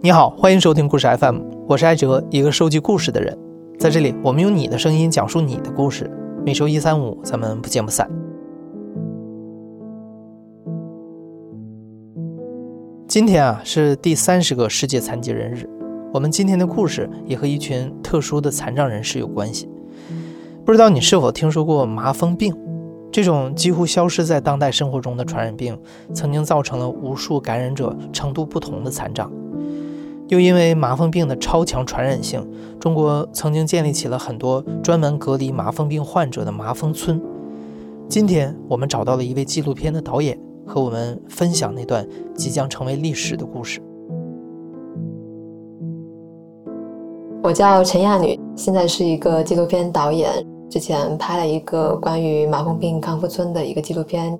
你好，欢迎收听故事 FM，我是艾哲，一个收集故事的人。在这里，我们用你的声音讲述你的故事。每周一、三、五，咱们不见不散。今天啊，是第三十个世界残疾人日。我们今天的故事也和一群特殊的残障人士有关系。不知道你是否听说过麻风病？这种几乎消失在当代生活中的传染病，曾经造成了无数感染者程度不同的残障。又因为麻风病的超强传染性，中国曾经建立起了很多专门隔离麻风病患者的麻风村。今天我们找到了一位纪录片的导演，和我们分享那段即将成为历史的故事。我叫陈亚女，现在是一个纪录片导演，之前拍了一个关于麻风病康复村的一个纪录片。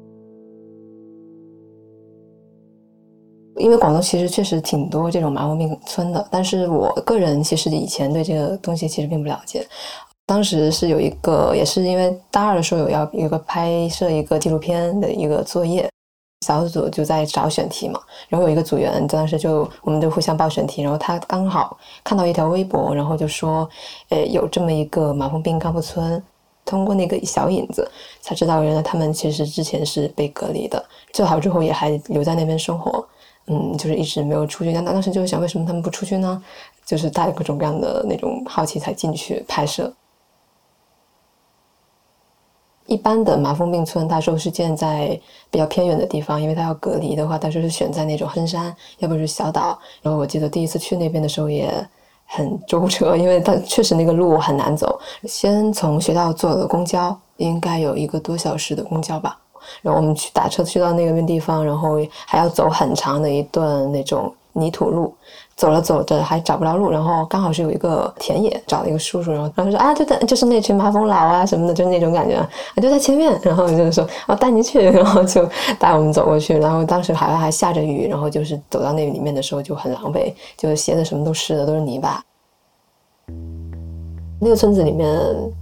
因为广东其实确实挺多这种麻风病村的，但是我个人其实以前对这个东西其实并不了解。当时是有一个，也是因为大二的时候有要有个拍摄一个纪录片的一个作业，小组就在找选题嘛，然后有一个组员当时就我们就互相报选题，然后他刚好看到一条微博，然后就说，呃，有这么一个麻风病康复村，通过那个小影子才知道原来他们其实之前是被隔离的，治好之后也还留在那边生活。嗯，就是一直没有出去。那当时就是想，为什么他们不出去呢？就是带着各种各样的那种好奇才进去拍摄。一般的麻风病村，它说是建在比较偏远的地方，因为它要隔离的话，它说是选在那种深山，要不是小岛。然后我记得第一次去那边的时候也很舟车，因为它确实那个路很难走。先从学校坐了公交，应该有一个多小时的公交吧。然后我们去打车去到那个地方，然后还要走很长的一段那种泥土路，走了走着还找不着路，然后刚好是有一个田野，找了一个叔叔，然后然后说啊，就在就是那群麻风佬啊什么的，就那种感觉，啊就在前面，然后就是说我带你去，然后就带我们走过去，然后当时好像还下着雨，然后就是走到那里面的时候就很狼狈，就是鞋子什么都湿的，都是泥巴。那个村子里面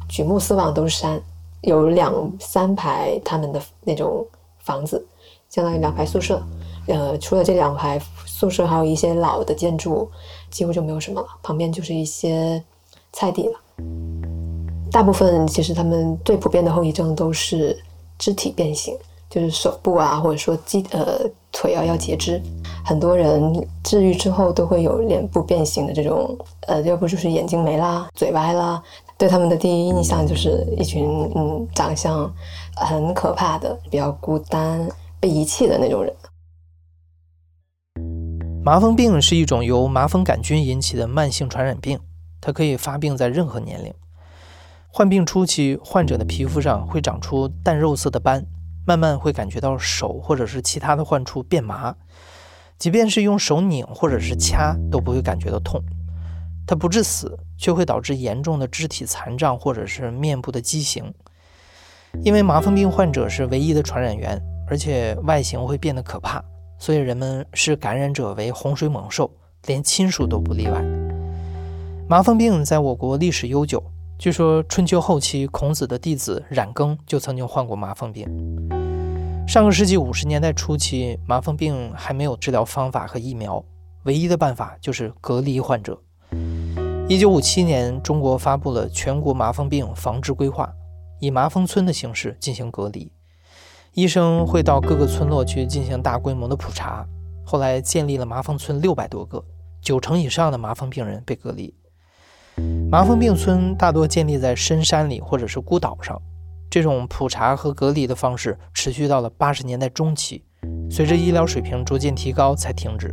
举目四望都是山。有两三排他们的那种房子，相当于两排宿舍。呃，除了这两排宿舍，还有一些老的建筑，几乎就没有什么了。旁边就是一些菜地了。大部分其实他们最普遍的后遗症都是肢体变形，就是手部啊，或者说肌呃腿啊要截肢。很多人治愈之后都会有脸部变形的这种，呃，要不就是眼睛没啦，嘴歪啦。对他们的第一印象就是一群嗯，长相很可怕的、比较孤单、被遗弃的那种人。麻风病是一种由麻风杆菌引起的慢性传染病，它可以发病在任何年龄。患病初期，患者的皮肤上会长出淡肉色的斑，慢慢会感觉到手或者是其他的患处变麻，即便是用手拧或者是掐都不会感觉到痛。它不致死，却会导致严重的肢体残障或者是面部的畸形。因为麻风病患者是唯一的传染源，而且外形会变得可怕，所以人们视感染者为洪水猛兽，连亲属都不例外。麻风病在我国历史悠久，据说春秋后期孔子的弟子冉耕就曾经患过麻风病。上个世纪五十年代初期，麻风病还没有治疗方法和疫苗，唯一的办法就是隔离患者。一九五七年，中国发布了全国麻风病防治规划，以麻风村的形式进行隔离。医生会到各个村落去进行大规模的普查。后来建立了麻风村六百多个，九成以上的麻风病人被隔离。麻风病村大多建立在深山里或者是孤岛上。这种普查和隔离的方式持续到了八十年代中期，随着医疗水平逐渐提高才停止。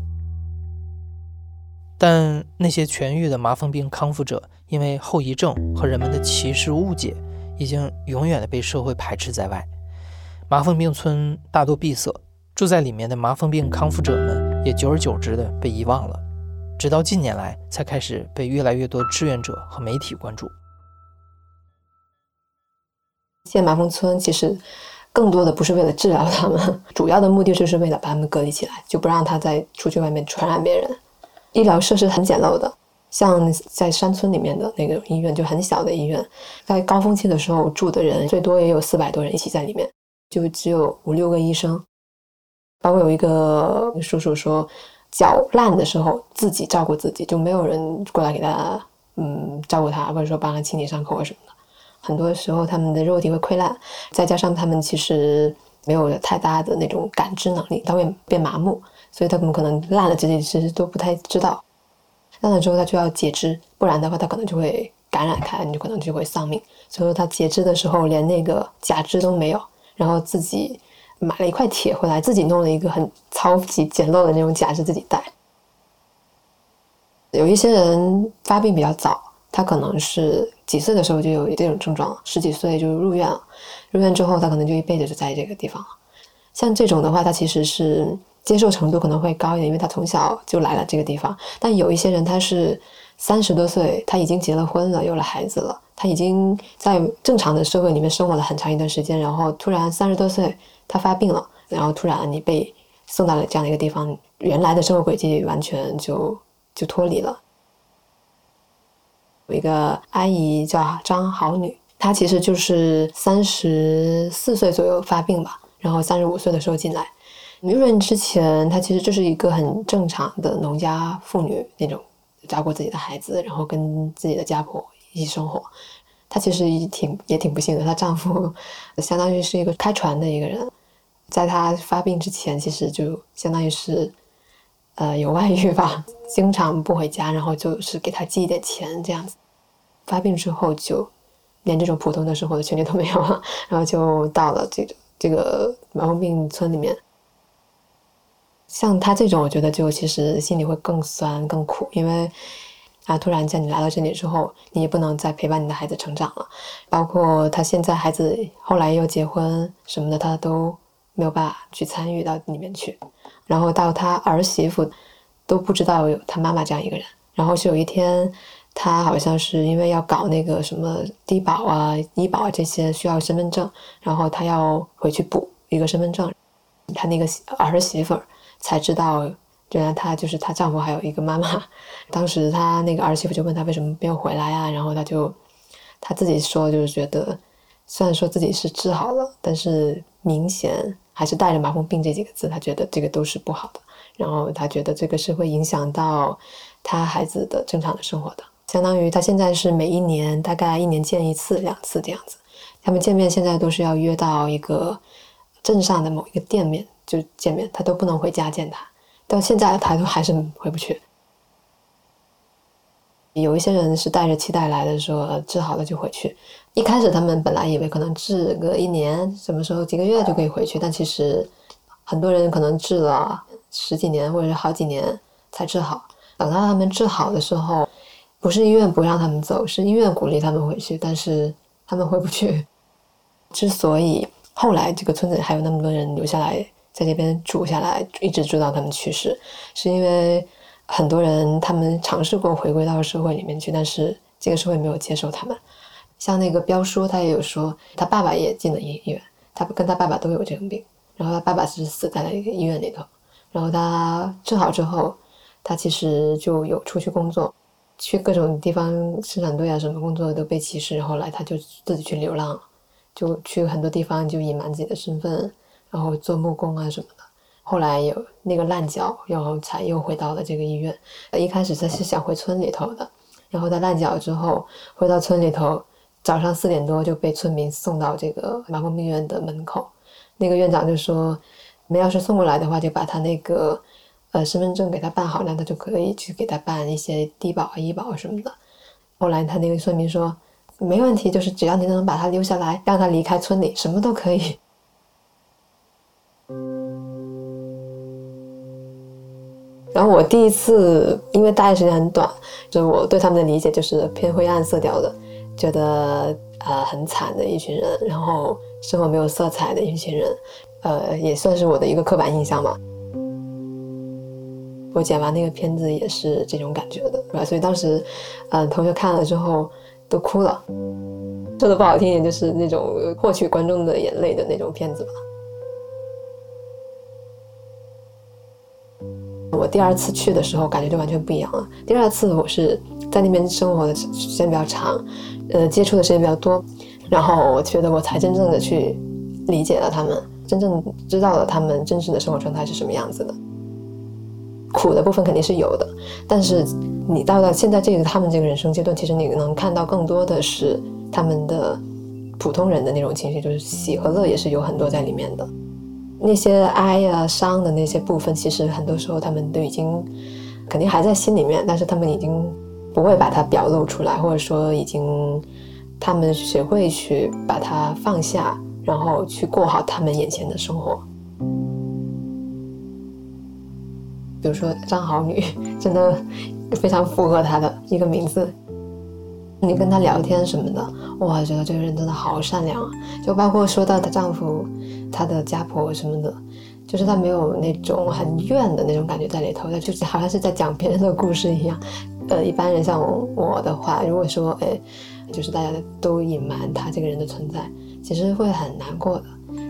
但那些痊愈的麻风病康复者，因为后遗症和人们的歧视误解，已经永远的被社会排斥在外。麻风病村大多闭塞，住在里面的麻风病康复者们也久而久之的被遗忘了。直到近年来，才开始被越来越多志愿者和媒体关注。建麻风村其实更多的不是为了治疗他们，主要的目的就是为了把他们隔离起来，就不让他再出去外面传染别人。医疗设施很简陋的，像在山村里面的那个医院就很小的医院，在高峰期的时候住的人最多也有四百多人一起在里面。就只有五六个医生，包括有一个叔叔说，脚烂的时候自己照顾自己，就没有人过来给他嗯照顾他，或者说帮他清理伤口啊什么的。很多时候他们的肉体会溃烂，再加上他们其实没有太大的那种感知能力，他会变麻木，所以他们可能烂了自己其实都不太知道。烂了之后他就要截肢，不然的话他可能就会感染开，你就可能就会丧命。所以说他截肢的时候连那个假肢都没有。然后自己买了一块铁回来，自己弄了一个很超级简陋的那种假肢自己戴。有一些人发病比较早，他可能是几岁的时候就有这种症状，十几岁就入院了。入院之后，他可能就一辈子就在这个地方了。像这种的话，他其实是接受程度可能会高一点，因为他从小就来了这个地方。但有一些人，他是三十多岁，他已经结了婚了，有了孩子了。他已经在正常的社会里面生活了很长一段时间，然后突然三十多岁他发病了，然后突然你被送到了这样的一个地方，原来的生活轨迹完全就就脱离了。有一个阿姨叫张好女，她其实就是三十四岁左右发病吧，然后三十五岁的时候进来。入院之前，她其实就是一个很正常的农家妇女那种，照顾自己的孩子，然后跟自己的家婆。一起生活，她其实也挺也挺不幸的。她丈夫 相当于是一个开船的一个人，在她发病之前，其实就相当于是呃有外遇吧，经常不回家，然后就是给她寄一点钱这样子。发病之后，就连这种普通的生活的权利都没有了，然后就到了这个这个麻风病村里面。像她这种，我觉得就其实心里会更酸更苦，因为。啊！突然间你来到这里之后，你也不能再陪伴你的孩子成长了，包括他现在孩子后来又结婚什么的，他都没有办法去参与到里面去。然后到他儿媳妇都不知道有他妈妈这样一个人。然后是有一天，他好像是因为要搞那个什么低保啊、医保啊这些需要身份证，然后他要回去补一个身份证，他那个儿媳妇才知道。原来她就是她丈夫，还有一个妈妈。当时她那个儿媳妇就问她为什么没有回来啊？然后她就她自己说，就是觉得虽然说自己是治好了，但是明显还是带着麻风病这几个字，她觉得这个都是不好的。然后她觉得这个是会影响到她孩子的正常的生活的。相当于她现在是每一年大概一年见一次两次这样子。他们见面现在都是要约到一个镇上的某一个店面就见面，她都不能回家见他。到现在他都还是回不去。有一些人是带着期待来的，说治好了就回去。一开始他们本来以为可能治个一年，什么时候几个月就可以回去，但其实很多人可能治了十几年或者是好几年才治好。等到他们治好的时候，不是医院不让他们走，是医院鼓励他们回去，但是他们回不去。之所以后来这个村子还有那么多人留下来。在这边住下来，一直住到他们去世，是因为很多人他们尝试过回归到社会里面去，但是这个社会没有接受他们。像那个彪叔，他也有说，他爸爸也进了医医院，他跟他爸爸都有这种病，然后他爸爸是死在了一个医院里头，然后他治好之后，他其实就有出去工作，去各种地方生产队啊什么工作都被歧视，后来他就自己去流浪，就去很多地方就隐瞒自己的身份。然后做木工啊什么的，后来有那个烂脚，然后才又回到了这个医院。一开始他是想回村里头的，然后他烂脚之后回到村里头，早上四点多就被村民送到这个麻风病院的门口。那个院长就说：“你们要是送过来的话，就把他那个呃身份证给他办好，那他就可以去给他办一些低保啊、医保什么的。”后来他那个村民说：“没问题，就是只要你能把他留下来，让他离开村里，什么都可以。”然后我第一次，因为待的时间很短，就我对他们的理解就是偏灰暗色调的，觉得呃很惨的一群人，然后生活没有色彩的一群人，呃也算是我的一个刻板印象嘛。我剪完那个片子也是这种感觉的，是吧？所以当时，嗯，同学看了之后都哭了，说的不好听一点就是那种获取观众的眼泪的那种片子吧。我第二次去的时候，感觉就完全不一样了。第二次我是在那边生活的时间比较长，呃，接触的时间比较多，然后我觉得我才真正的去理解了他们，真正知道了他们真实的生活状态是什么样子的。苦的部分肯定是有的，但是你到了现在这个他们这个人生阶段，其实你能看到更多的是他们的普通人的那种情绪，就是喜和乐也是有很多在里面的。那些哀啊伤的那些部分，其实很多时候他们都已经肯定还在心里面，但是他们已经不会把它表露出来，或者说已经他们学会去把它放下，然后去过好他们眼前的生活。比如说张好女，真的非常符合她的一个名字。你跟她聊天什么的，哇，觉得这个人真的好善良啊！就包括说到她丈夫、她的家婆什么的，就是她没有那种很怨的那种感觉在里头，她就是好像是在讲别人的故事一样。呃，一般人像我的话，如果说哎，就是大家都隐瞒她这个人的存在，其实会很难过的。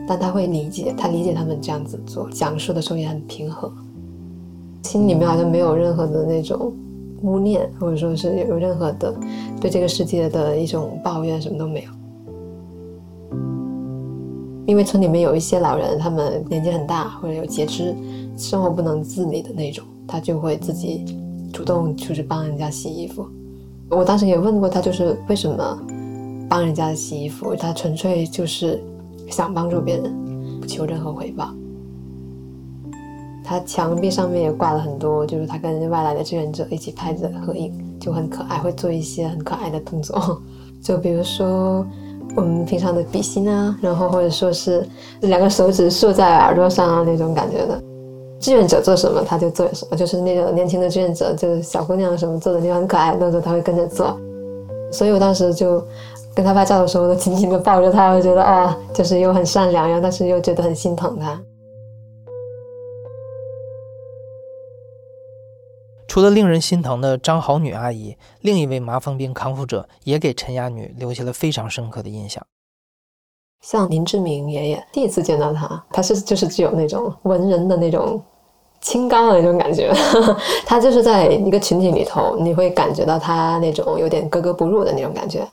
但她会理解，她理解他们这样子做，讲述的时候也很平和。心里面好像没有任何的那种污念，或者说是有任何的对这个世界的一种抱怨，什么都没有。因为村里面有一些老人，他们年纪很大或者有截肢，生活不能自理的那种，他就会自己主动出去帮人家洗衣服。我当时也问过他，就是为什么帮人家洗衣服？他纯粹就是想帮助别人，不求任何回报。他墙壁上面也挂了很多，就是他跟外来的志愿者一起拍的合影，就很可爱，会做一些很可爱的动作，就比如说我们平常的比心啊，然后或者说是两个手指竖在耳朵上啊那种感觉的。志愿者做什么他就做什么，就是那个年轻的志愿者，就是小姑娘什么做的那种很可爱的动作，他会跟着做。所以我当时就跟他拍照的时候，都紧紧的抱着他，我觉得哦，就是又很善良，然后但是又觉得很心疼他。除了令人心疼的张好女阿姨，另一位麻风病康复者也给陈雅女留下了非常深刻的印象。像林志明爷爷，第一次见到他，他是就是具有那种文人的那种清高的那种感觉。他就是在一个群体里头，你会感觉到他那种有点格格不入的那种感觉。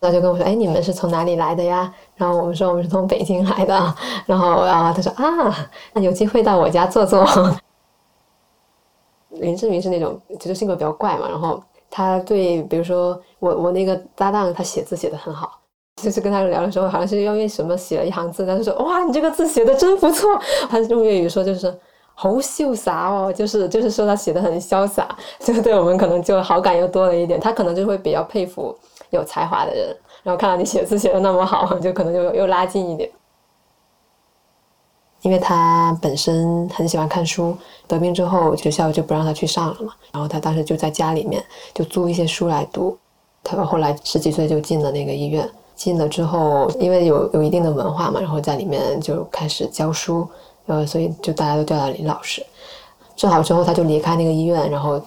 他就跟我说：“哎，你们是从哪里来的呀？”然后我们说：“我们是从北京来的。”然后啊，他说：“啊，那有机会到我家坐坐。”林志明是那种，其实性格比较怪嘛，然后他对，比如说我我那个搭档，他写字写的很好，就是跟他聊的时候，好像是因为什么写了一行字，他就说哇，你这个字写的真不错。他用粤语说就是好潇洒哦，就是就是说他写的很潇洒，就对我们可能就好感又多了一点。他可能就会比较佩服有才华的人，然后看到你写字写的那么好，就可能就又拉近一点。因为他本身很喜欢看书，得病之后学校就不让他去上了嘛，然后他当时就在家里面就租一些书来读。他后来十几岁就进了那个医院，进了之后，因为有有一定的文化嘛，然后在里面就开始教书，呃，所以就大家都叫他林老师。治好之后，他就离开那个医院，然后。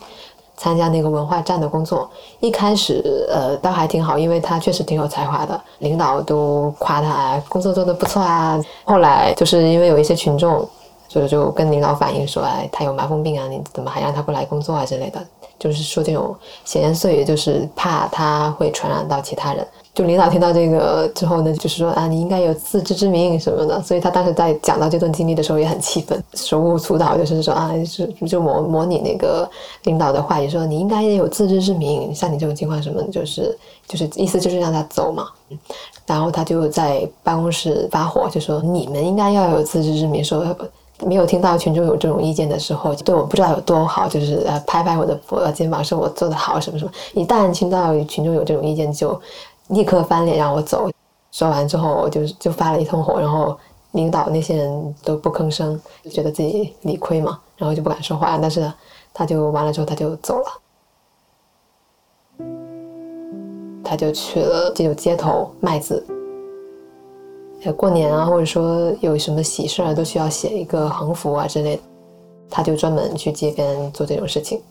参加那个文化站的工作，一开始呃倒还挺好，因为他确实挺有才华的，领导都夸他工作做得不错啊。后来就是因为有一些群众，就就跟领导反映说，哎，他有麻风病啊，你怎么还让他过来工作啊之类的，就是说这种闲言碎语，就是怕他会传染到其他人。就领导听到这个之后呢，就是说啊，你应该有自知之明什么的。所以他当时在讲到这段经历的时候也很气愤，手舞足蹈，就是说啊，就就模模拟那个领导的话，也说你应该也有自知之明。像你这种情况什么，就是就是意思就是让他走嘛。然后他就在办公室发火，就说你们应该要有自知之明，说没有听到群众有这种意见的时候，对我不知道有多好，就是呃拍拍我的呃肩膀，说我做的好什么什么。一旦听到群众有这种意见，就立刻翻脸让我走，说完之后我就就发了一通火，然后领导那些人都不吭声，就觉得自己理亏嘛，然后就不敢说话。但是他就完了之后他就走了，他就去了这种街头卖字。过年啊，或者说有什么喜事啊，都需要写一个横幅啊之类的，他就专门去街边做这种事情，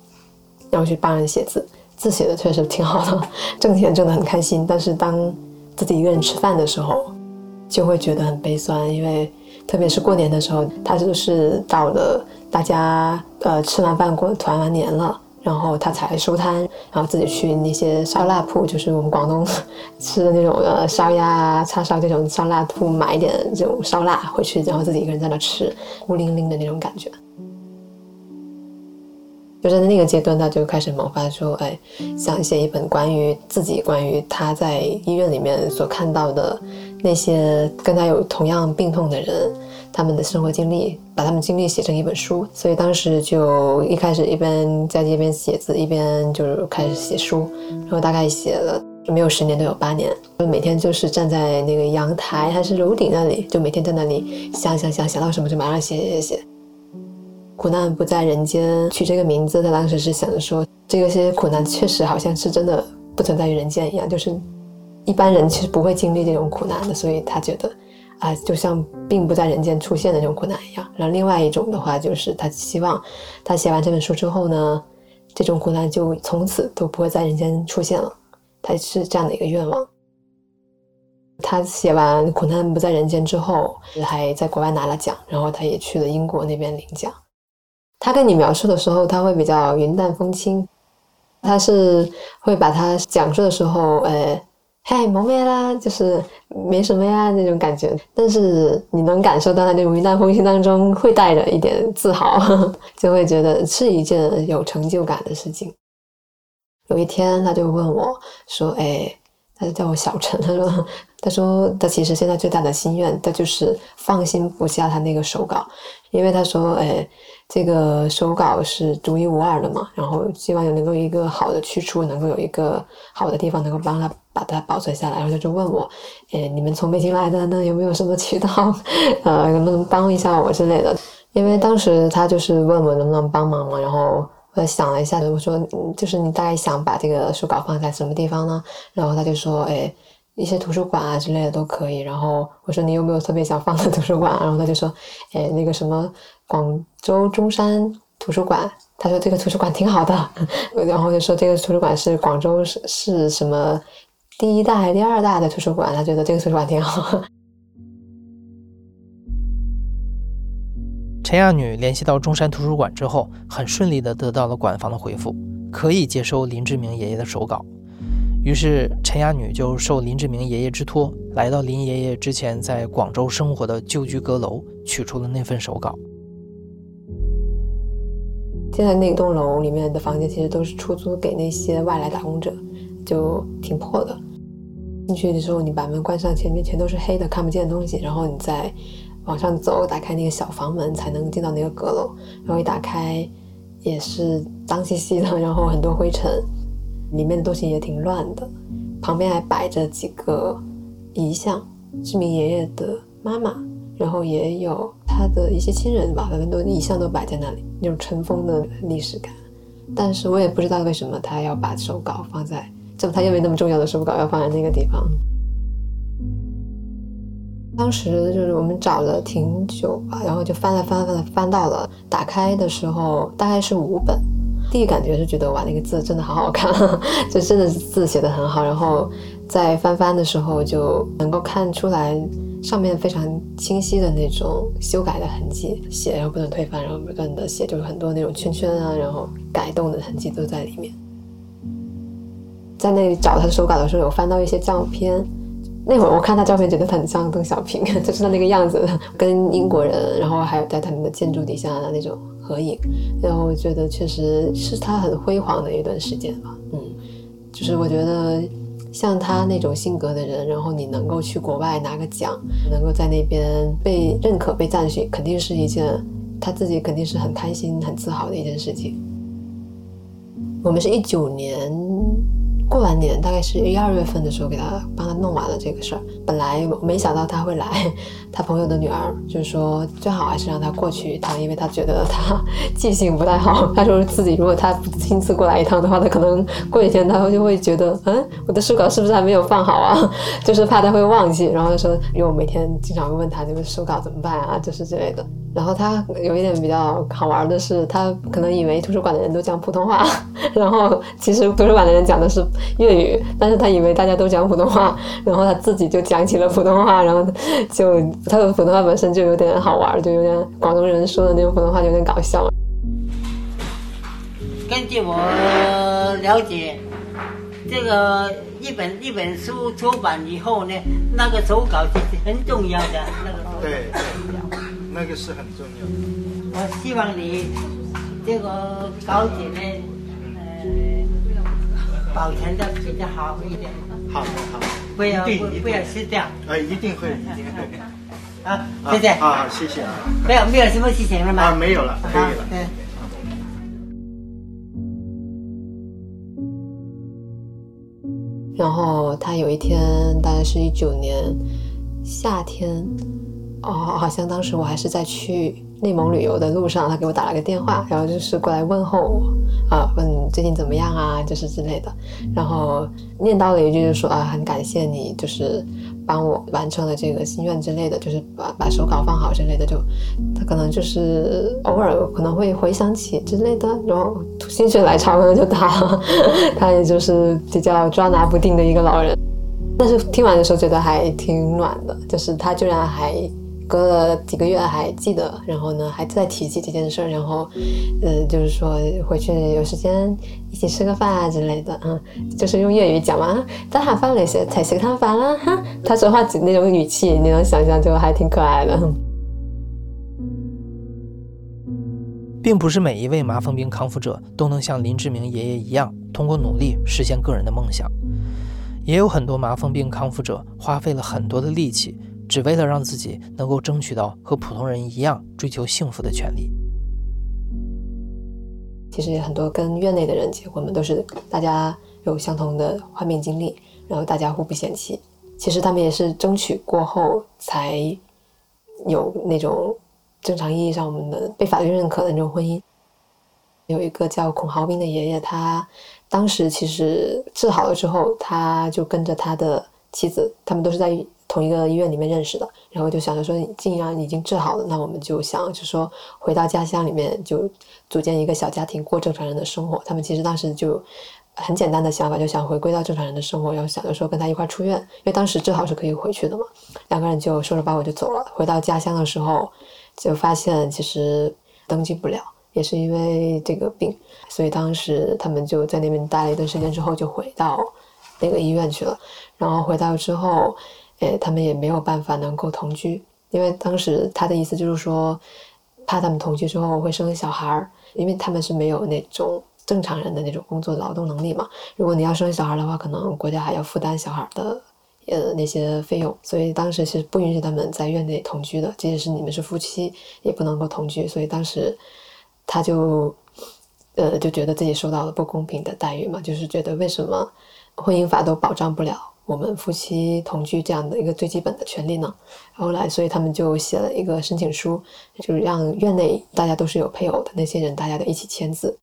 然后去帮人写字。字写的确实挺好的，挣钱挣得很开心。但是当自己一个人吃饭的时候，就会觉得很悲酸，因为特别是过年的时候，他就是到了大家呃吃完饭过团完年了，然后他才收摊，然后自己去那些烧腊铺，就是我们广东吃的那种呃烧鸭啊、叉烧这种烧腊铺，买一点这种烧腊回去，然后自己一个人在那吃，孤零零的那种感觉。就在那个阶段，他就开始萌发说：“哎，想写一本关于自己、关于他在医院里面所看到的那些跟他有同样病痛的人，他们的生活经历，把他们经历写成一本书。”所以当时就一开始一边在这边写字，一边就是开始写书，然后大概写了没有十年，都有八年，就每天就是站在那个阳台还是楼顶那里，就每天在那里想想想，想到什么就马上写写写。苦难不在人间，取这个名字，他当时是想着说，这个些苦难确实好像是真的不存在于人间一样，就是一般人其实不会经历这种苦难的，所以他觉得啊，就像并不在人间出现的那种苦难一样。然后另外一种的话，就是他希望他写完这本书之后呢，这种苦难就从此都不会在人间出现了，他是这样的一个愿望。他写完《苦难不在人间》之后，还在国外拿了奖，然后他也去了英国那边领奖。他跟你描述的时候，他会比较云淡风轻，他是会把他讲述的时候，呃，嗨，蒙面啦，就是没什么呀那种感觉。但是你能感受到他那种云淡风轻当中会带着一点自豪，就会觉得是一件有成就感的事情。有一天，他就问我说：“哎，他就叫我小陈，他说，他说他其实现在最大的心愿，他就是放心不下他那个手稿，因为他说，哎。”这个手稿是独一无二的嘛，然后希望有能够一个好的去处，能够有一个好的地方能够帮他把它保存下来。然后他就问我，诶，你们从北京来的，那有没有什么渠道，呃，能不能帮一下我之类的？因为当时他就是问我能不能帮忙嘛，然后我想了一下，我说，就是你大概想把这个手稿放在什么地方呢？然后他就说，诶。一些图书馆啊之类的都可以。然后我说你有没有特别想放的图书馆？然后他就说，哎，那个什么广州中山图书馆。他说这个图书馆挺好的。然后就说这个图书馆是广州是是什么第一大还是第二大的图书馆？他觉得这个图书馆挺好。陈亚女联系到中山图书馆之后，很顺利的得到了馆方的回复，可以接收林志明爷爷的手稿。于是陈雅女就受林志明爷爷之托，来到林爷爷之前在广州生活的旧居阁楼，取出了那份手稿。现在那栋楼里面的房间其实都是出租给那些外来打工者，就挺破的。进去的时候，你把门关上，前面全都是黑的，看不见东西。然后你再往上走，打开那个小房门，才能进到那个阁楼。然后一打开，也是脏兮兮的，然后很多灰尘。里面的东西也挺乱的，旁边还摆着几个遗像，志明爷爷的妈妈，然后也有他的一些亲人吧，反正都遗像都摆在那里，那种尘封的历史感。但是我也不知道为什么他要把手稿放在，就他认为那么重要的手稿要放在那个地方。当时就是我们找了挺久吧，然后就翻了翻翻翻到了，打开的时候大概是五本。第一感觉是觉得哇，那个字真的好好看，就真的是字写的很好。然后在翻翻的时候就能够看出来上面非常清晰的那种修改的痕迹，写然后不断推翻，然后不断的写，就是很多那种圈圈啊，然后改动的痕迹都在里面。在那里找他的手稿的时候，有翻到一些照片。那会儿我看他照片，觉得他很像邓小平，就是他那个样子，跟英国人，然后还有在他们的建筑底下的那种合影，然后我觉得确实是他很辉煌的一段时间吧。嗯，就是我觉得像他那种性格的人，然后你能够去国外拿个奖，能够在那边被认可、被赞许，肯定是一件他自己肯定是很开心、很自豪的一件事情。我们是一九年。过完年大概是一二月份的时候，给他帮他弄完了这个事儿。本来没想到他会来，他朋友的女儿就是说最好还是让他过去一趟，因为他觉得他记性不太好。他说自己如果他不亲自过来一趟的话，他可能过几天他就会觉得，嗯，我的手稿是不是还没有放好啊？就是怕他会忘记。然后他说，因为我每天经常会问他这个手稿怎么办啊，就是之类的。然后他有一点比较好玩的是，他可能以为图书馆的人都讲普通话，然后其实图书馆的人讲的是粤语，但是他以为大家都讲普通话，然后他自己就讲起了普通话，然后就他的普通话本身就有点好玩，就有点广东人说的那种普通话，有点搞笑。根据我了解，这个一本一本书出版以后呢，那个手稿是很重要的。那个对，那个是很重要的。我希望你这个稿子呢，呃，保存的比较好一点。好好的，不要不不要吃掉。啊，一定会，一定会。啊，谢谢。好好，谢谢啊。没有没有什么事情了吗？啊，没有了，可以了。对。然后他有一天，大概是一九年夏天，哦，好像当时我还是在去内蒙旅游的路上，他给我打了个电话，然后就是过来问候我，啊，问最近怎么样啊，就是之类的，然后念叨了一句，就说啊，很感谢你，就是帮我完成了这个心愿之类的，就是把把手稿放好之类的，就他可能就是偶尔可能会回想起之类的，然后心血来潮可能就打了，他也就是比较抓拿不定的一个老人。但是听完的时候觉得还挺暖的，就是他居然还隔了几个月还记得，然后呢还在提起这件事儿，然后，呃，就是说回去有时间一起吃个饭啊之类的，嗯，就是用粤语讲嘛，咱下翻嚟食，食餐飯啦，哈，他说话那种语气，你能想象就还挺可爱的。并不是每一位麻风病康复者都能像林志明爷爷一样，通过努力实现个人的梦想。也有很多麻风病康复者花费了很多的力气，只为了让自己能够争取到和普通人一样追求幸福的权利。其实很多跟院内的人结婚嘛，都是大家有相同的患病经历，然后大家互不嫌弃。其实他们也是争取过后才有那种正常意义上我们的被法律认可的那种婚姻。有一个叫孔豪斌的爷爷，他当时其实治好了之后，他就跟着他的妻子，他们都是在同一个医院里面认识的，然后就想着说，既然已经治好了，那我们就想就说回到家乡里面就组建一个小家庭，过正常人的生活。他们其实当时就很简单的想法，就想回归到正常人的生活，然后想着说跟他一块出院，因为当时治好是可以回去的嘛。两个人就收拾包裹就走了。回到家乡的时候，就发现其实登记不了。也是因为这个病，所以当时他们就在那边待了一段时间之后，就回到那个医院去了。然后回到之后，诶，他们也没有办法能够同居，因为当时他的意思就是说，怕他们同居之后会生小孩儿，因为他们是没有那种正常人的那种工作劳动能力嘛。如果你要生小孩的话，可能国家还要负担小孩的呃那些费用，所以当时是不允许他们在院内同居的，即使是你们是夫妻，也不能够同居。所以当时。他就，呃，就觉得自己受到了不公平的待遇嘛，就是觉得为什么婚姻法都保障不了我们夫妻同居这样的一个最基本的权利呢？后来，所以他们就写了一个申请书，就是让院内大家都是有配偶的那些人，大家都一起签字，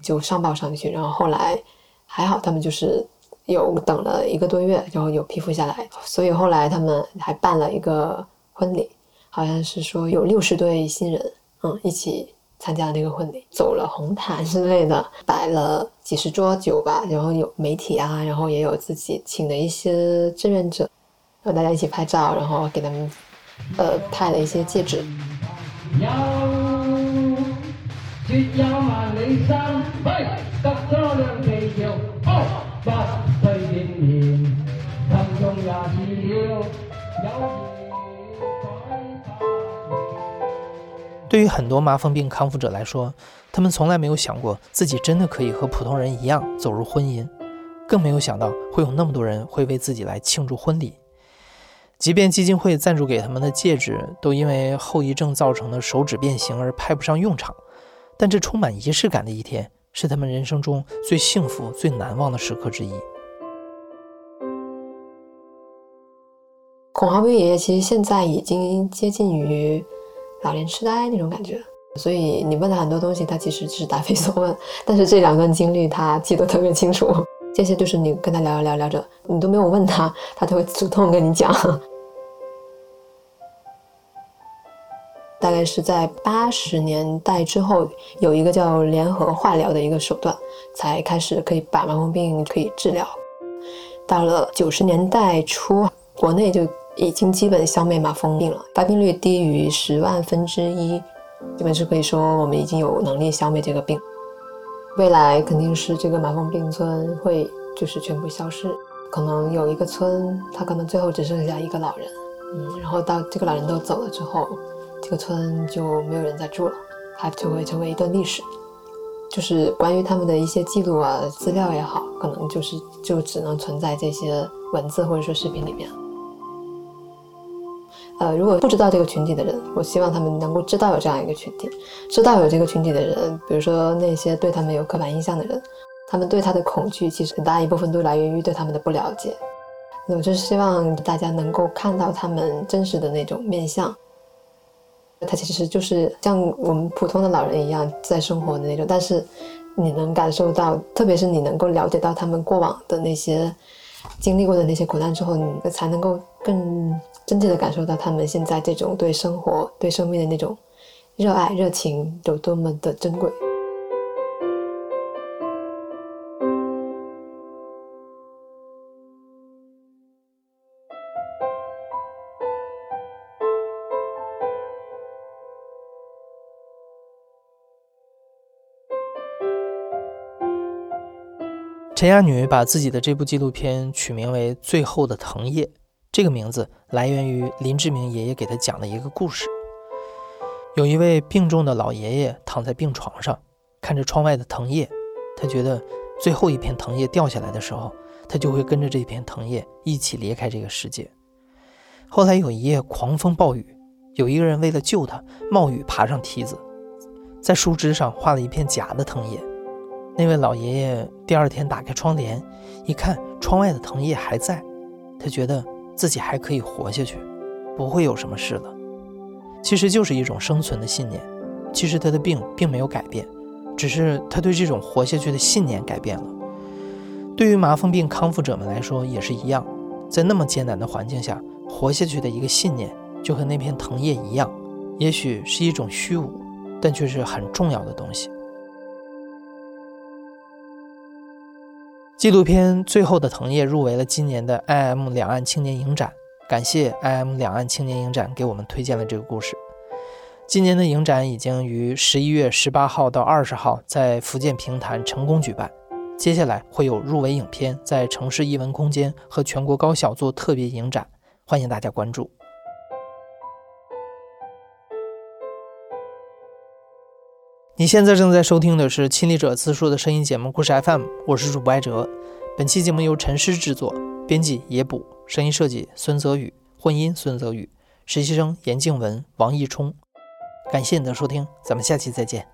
就上报上去。然后后来还好，他们就是有等了一个多月，然后有批复下来。所以后来他们还办了一个婚礼，好像是说有六十对新人，嗯，一起。参加那个婚礼，走了红毯之类的，摆了几十桌酒吧，然后有媒体啊，然后也有自己请的一些志愿者，然后大家一起拍照，然后给他们呃派了一些戒指。对于很多麻风病康复者来说，他们从来没有想过自己真的可以和普通人一样走入婚姻，更没有想到会有那么多人会为自己来庆祝婚礼。即便基金会赞助给他们的戒指都因为后遗症造成的手指变形而派不上用场，但这充满仪式感的一天是他们人生中最幸福、最难忘的时刻之一。孔豪斌爷爷其实现在已经接近于。老年痴呆那种感觉，所以你问他很多东西，他其实只是答非所问。但是这两段经历他记得特别清楚，这些就是你跟他聊聊聊着，你都没有问他，他都会主动跟你讲。大概是在八十年代之后，有一个叫联合化疗的一个手段，才开始可以把麻风病可以治疗。到了九十年代初，国内就。已经基本消灭麻风病了，发病率低于十万分之一，基本是可以说我们已经有能力消灭这个病。未来肯定是这个麻风病村会就是全部消失，可能有一个村，它可能最后只剩下一个老人，嗯，然后到这个老人都走了之后，这个村就没有人再住了，它就会成为一段历史，就是关于他们的一些记录啊、资料也好，可能就是就只能存在这些文字或者说视频里面。呃，如果不知道这个群体的人，我希望他们能够知道有这样一个群体，知道有这个群体的人，比如说那些对他们有刻板印象的人，他们对他的恐惧，其实很大一部分都来源于对他们的不了解。那我就是希望大家能够看到他们真实的那种面相，他其实就是像我们普通的老人一样在生活的那种，但是你能感受到，特别是你能够了解到他们过往的那些经历过的那些苦难之后，你才能够更。真切的感受到他们现在这种对生活、对生命的那种热爱、热情有多么的珍贵。陈亚女把自己的这部纪录片取名为《最后的藤叶》。这个名字来源于林志明爷爷给他讲的一个故事。有一位病重的老爷爷躺在病床上，看着窗外的藤叶，他觉得最后一片藤叶掉下来的时候，他就会跟着这片藤叶一起离开这个世界。后来有一夜狂风暴雨，有一个人为了救他，冒雨爬上梯子，在树枝上画了一片假的藤叶。那位老爷爷第二天打开窗帘，一看窗外的藤叶还在，他觉得。自己还可以活下去，不会有什么事了。其实就是一种生存的信念。其实他的病并没有改变，只是他对这种活下去的信念改变了。对于麻风病康复者们来说也是一样，在那么艰难的环境下活下去的一个信念，就和那片藤叶一样，也许是一种虚无，但却是很重要的东西。纪录片《最后的藤叶》入围了今年的 IM 两岸青年影展，感谢 IM 两岸青年影展给我们推荐了这个故事。今年的影展已经于十一月十八号到二十号在福建平潭成功举办，接下来会有入围影片在城市艺文空间和全国高校做特别影展，欢迎大家关注。你现在正在收听的是亲历者自述的声音节目《故事 FM》，我是主播艾哲。本期节目由陈诗制作，编辑野捕，声音设计孙泽宇，混音孙泽宇，实习生严静文、王艺冲。感谢你的收听，咱们下期再见。